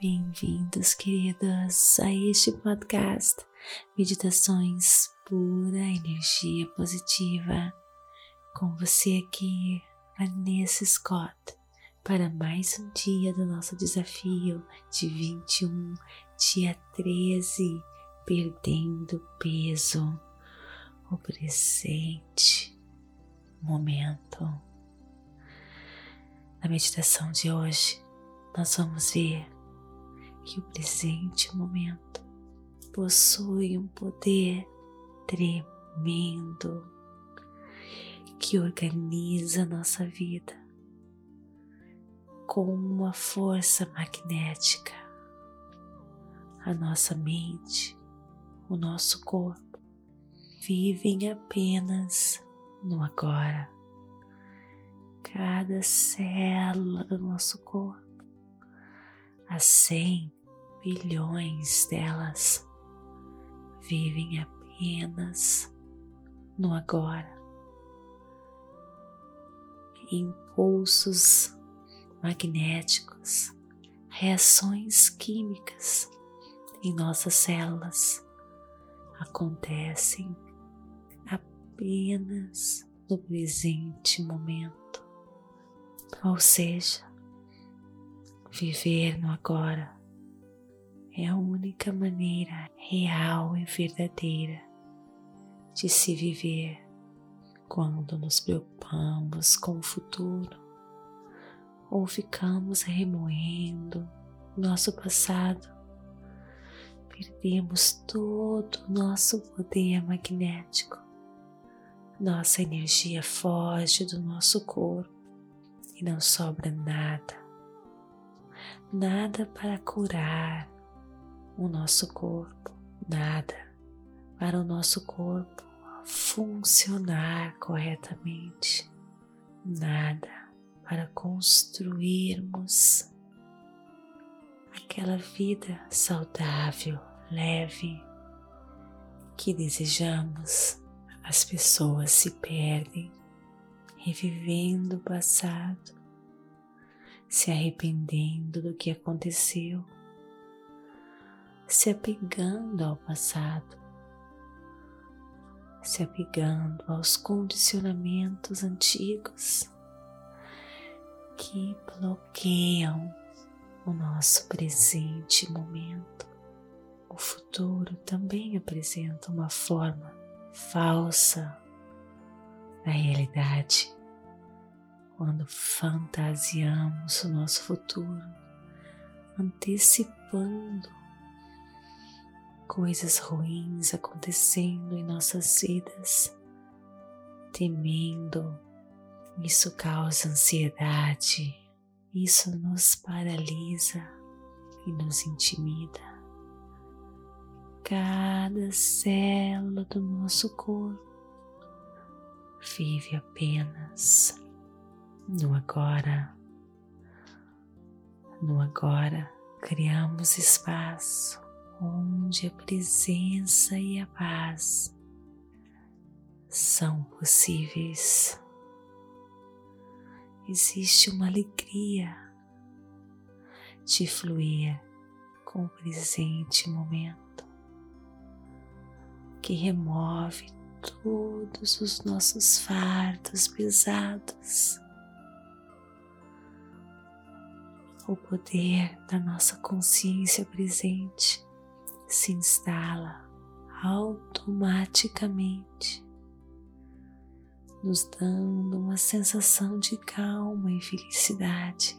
Bem-vindos, queridos, a este podcast Meditações Pura Energia Positiva. Com você aqui, Vanessa Scott, para mais um dia do nosso desafio de 21, dia 13, perdendo peso, o presente momento. Na meditação de hoje, nós vamos ver que o presente momento possui um poder tremendo que organiza nossa vida com uma força magnética. A nossa mente, o nosso corpo vivem apenas no agora. Cada célula do nosso corpo, 100 bilhões delas vivem apenas no agora. Impulsos magnéticos, reações químicas em nossas células acontecem apenas no presente momento. Ou seja, viver no agora é a única maneira real e verdadeira de se viver quando nos preocupamos com o futuro ou ficamos remoendo nosso passado. Perdemos todo o nosso poder magnético. Nossa energia foge do nosso corpo e não sobra nada. Nada para curar, o nosso corpo, nada para o nosso corpo funcionar corretamente, nada para construirmos aquela vida saudável, leve que desejamos. As pessoas se perdem revivendo o passado, se arrependendo do que aconteceu se apegando ao passado, se apegando aos condicionamentos antigos que bloqueiam o nosso presente momento. O futuro também apresenta uma forma falsa da realidade. Quando fantasiamos o nosso futuro, antecipando coisas ruins acontecendo em nossas vidas, temendo. Isso causa ansiedade, isso nos paralisa e nos intimida. Cada célula do nosso corpo vive apenas no agora. No agora, criamos espaço onde a presença e a paz são possíveis. Existe uma alegria de fluir com o presente momento que remove todos os nossos fardos pesados. O poder da nossa consciência presente se instala automaticamente, nos dando uma sensação de calma e felicidade.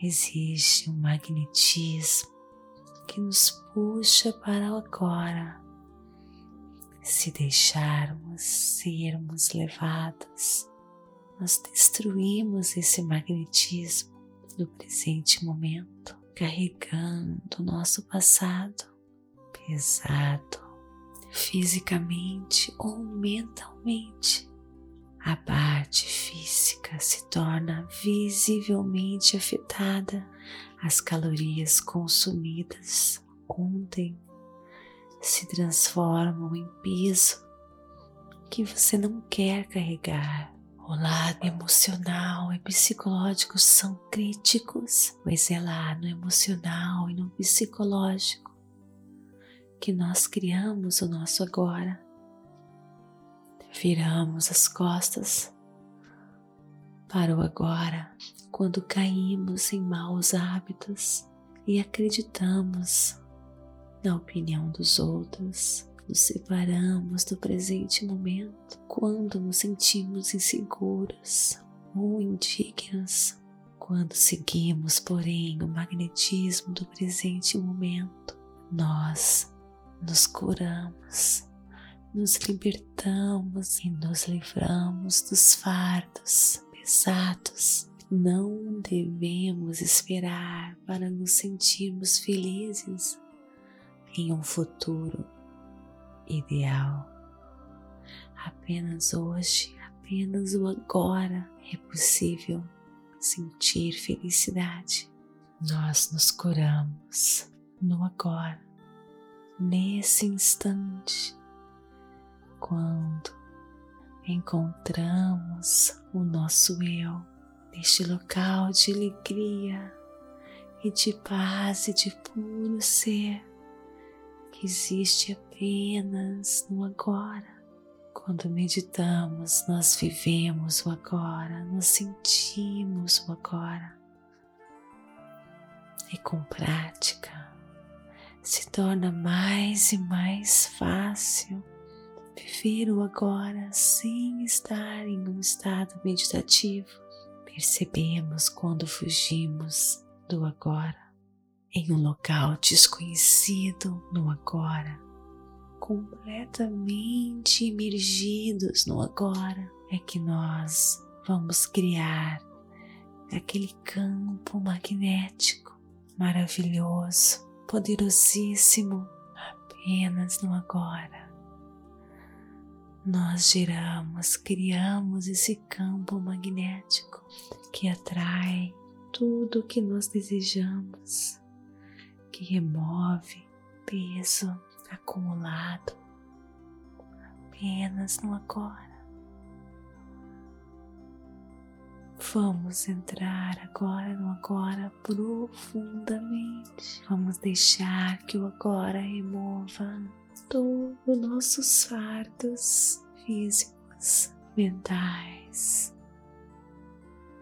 Existe um magnetismo que nos puxa para o agora. Se deixarmos sermos levados, nós destruímos esse magnetismo no presente momento carregando nosso passado pesado fisicamente ou mentalmente. A parte física se torna visivelmente afetada, as calorias consumidas ontem se transformam em peso que você não quer carregar O lado emocional e psicológico são críticos, mas é lá no emocional e no psicológico que nós criamos o nosso agora. Viramos as costas para o agora quando caímos em maus hábitos e acreditamos na opinião dos outros, nos separamos do presente momento quando nos sentimos inseguros ou indignos, quando seguimos, porém, o magnetismo do presente momento, nós nos curamos, nos libertamos e nos livramos dos fardos pesados. Não devemos esperar para nos sentirmos felizes em um futuro ideal. Apenas hoje, apenas o agora é possível sentir felicidade. Nós nos curamos no agora, nesse instante, quando encontramos o nosso eu neste local de alegria e de paz e de puro ser que existe apenas no agora. Quando meditamos, nós vivemos o agora, nós sentimos o agora. E com prática se torna mais e mais fácil viver o agora sem estar em um estado meditativo percebemos quando fugimos do agora em um local desconhecido no agora, completamente imergidos no agora, é que nós vamos criar aquele campo magnético maravilhoso, poderosíssimo, apenas no agora. Nós giramos, criamos esse campo magnético que atrai tudo o que nós desejamos, que remove peso acumulado apenas no agora. Vamos entrar agora no agora profundamente. Vamos deixar que o agora remova todos os nossos fardos físicos, mentais,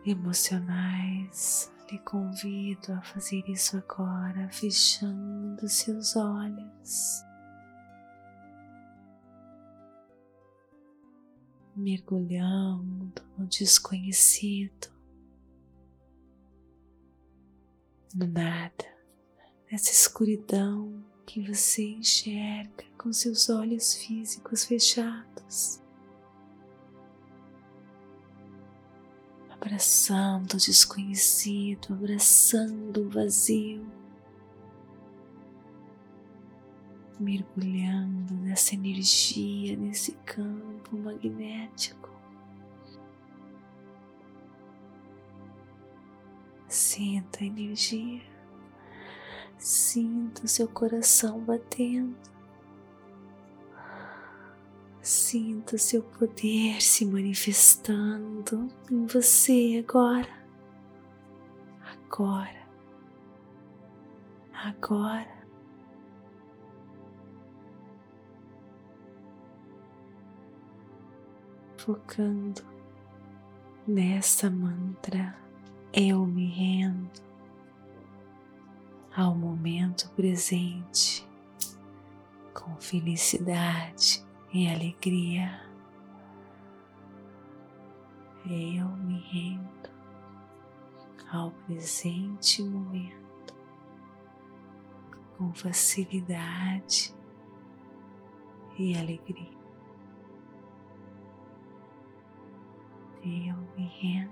emocionais. Lhe convido a fazer isso agora, fechando seus olhos. Mergulhando no desconhecido, no nada, nessa escuridão que você enxerga com seus olhos físicos fechados, abraçando o desconhecido, abraçando o vazio, mergulhando nessa energia, nesse campo magnético. Sinta a energia. Sinta o seu coração batendo. Sinta o seu poder se manifestando em você agora. Agora. Agora. Focando nessa mantra, eu me rendo ao momento presente com felicidade e alegria. Eu me rendo ao presente momento com facilidade e alegria. Eu me rendo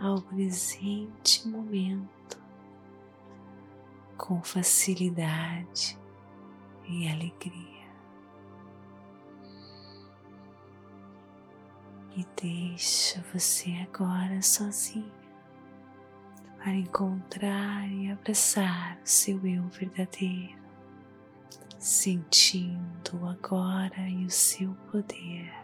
ao presente momento com facilidade e alegria. E deixa você agora sozinho para encontrar e abraçar o seu eu verdadeiro, sentindo agora e o seu poder.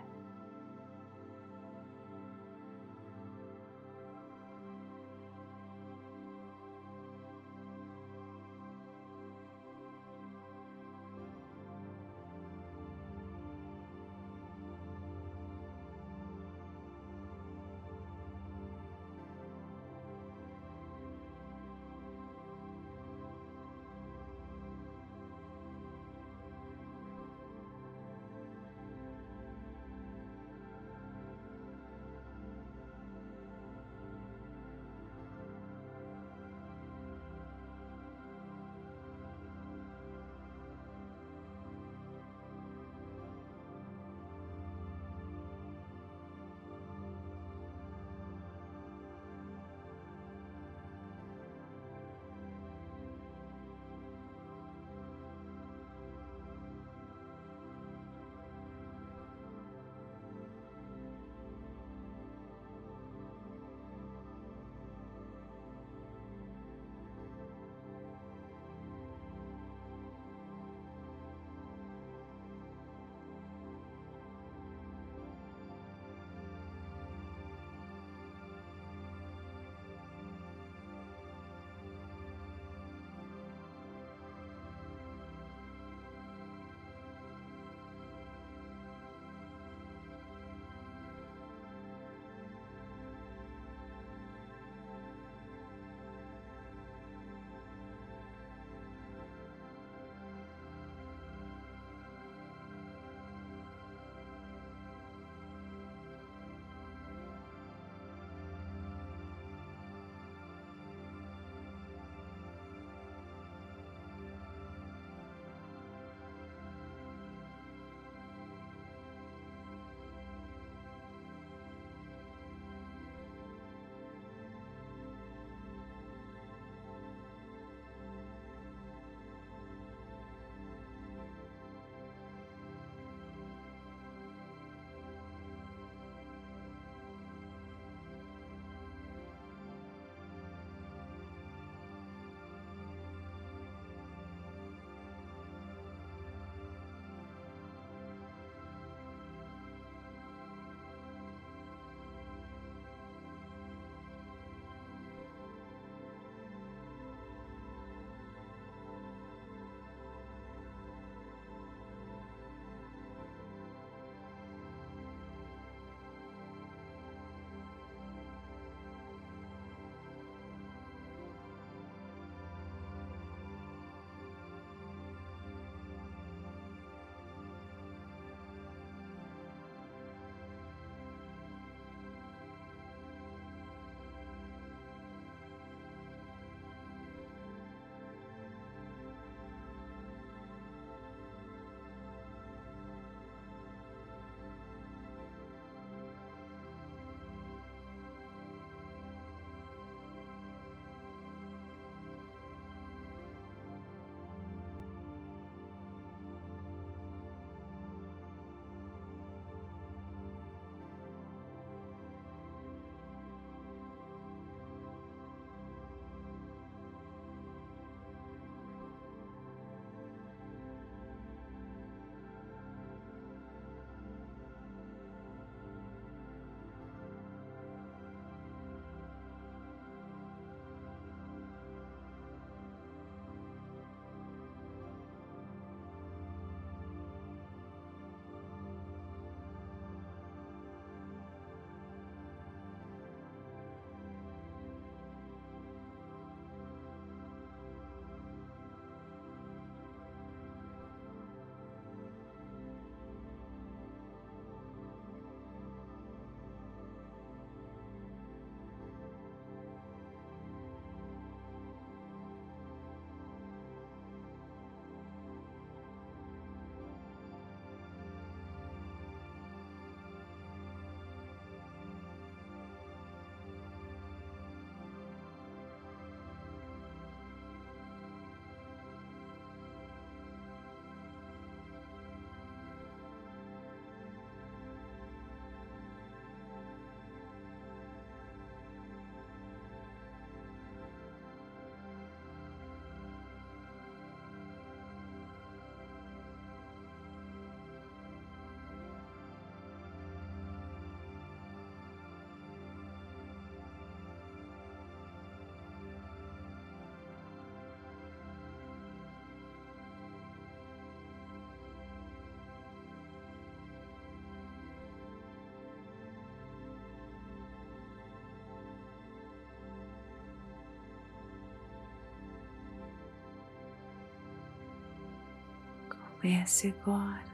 Comece agora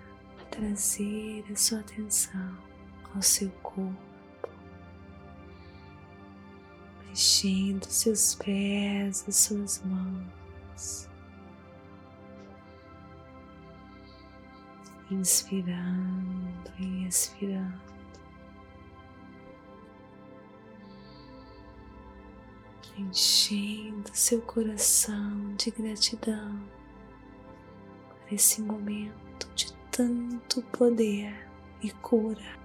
a trazer a sua atenção ao seu corpo, mexendo seus pés, as suas mãos. Inspirando e expirando. enchendo seu coração de gratidão esse momento de tanto poder e cura.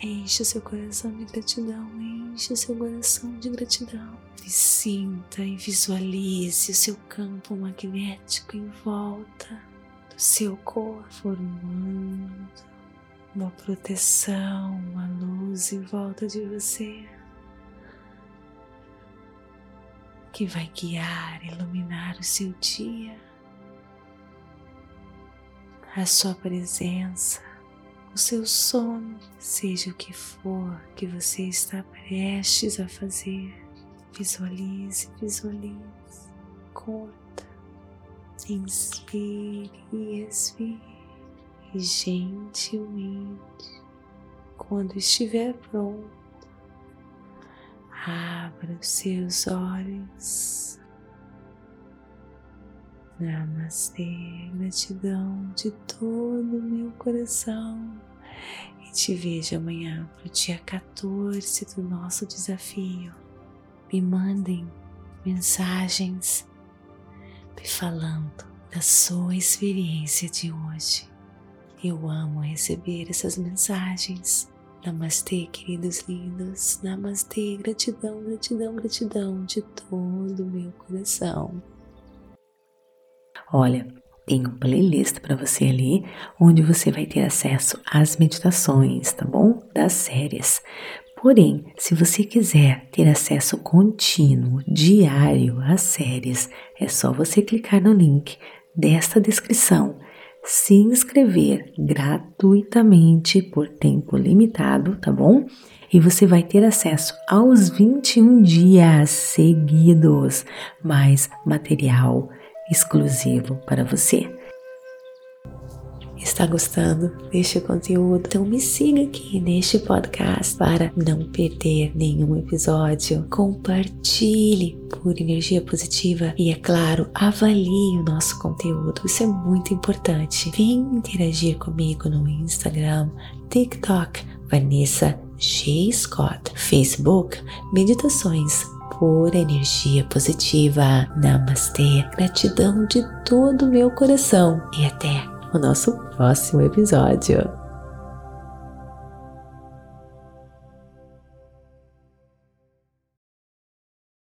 Enche seu coração de gratidão, enche seu coração de gratidão. E sinta e visualize o seu campo magnético em volta do seu corpo, formando uma proteção, uma luz em volta de você que vai guiar, iluminar o seu dia, a sua presença, o seu sono, seja o que for que você está prestes a fazer. Visualize, visualize, curta, inspire e expire e gentilmente, quando estiver pronto, abra os seus olhos. Namastê, gratidão de todo o meu coração e te vejo amanhã para o dia 14 do nosso desafio. Me mandem mensagens me falando da sua experiência de hoje. Eu amo receber essas mensagens. Namastê, queridos lindos. Namastê, gratidão, gratidão, gratidão de todo o meu coração. Olha, tem um playlist para você ali, onde você vai ter acesso às meditações, tá bom? Das séries. Porém, se você quiser ter acesso contínuo, diário às séries, é só você clicar no link desta descrição se inscrever gratuitamente por tempo limitado, tá bom? E você vai ter acesso aos 21 dias seguidos, mais material exclusivo para você. Está gostando deste conteúdo? Então me siga aqui neste podcast para não perder nenhum episódio. Compartilhe por energia positiva e, é claro, avalie o nosso conteúdo. Isso é muito importante. Vem interagir comigo no Instagram, TikTok, Vanessa G. Scott, Facebook, Meditações por energia positiva. Namastê, gratidão de todo o meu coração e até o nosso próximo episódio.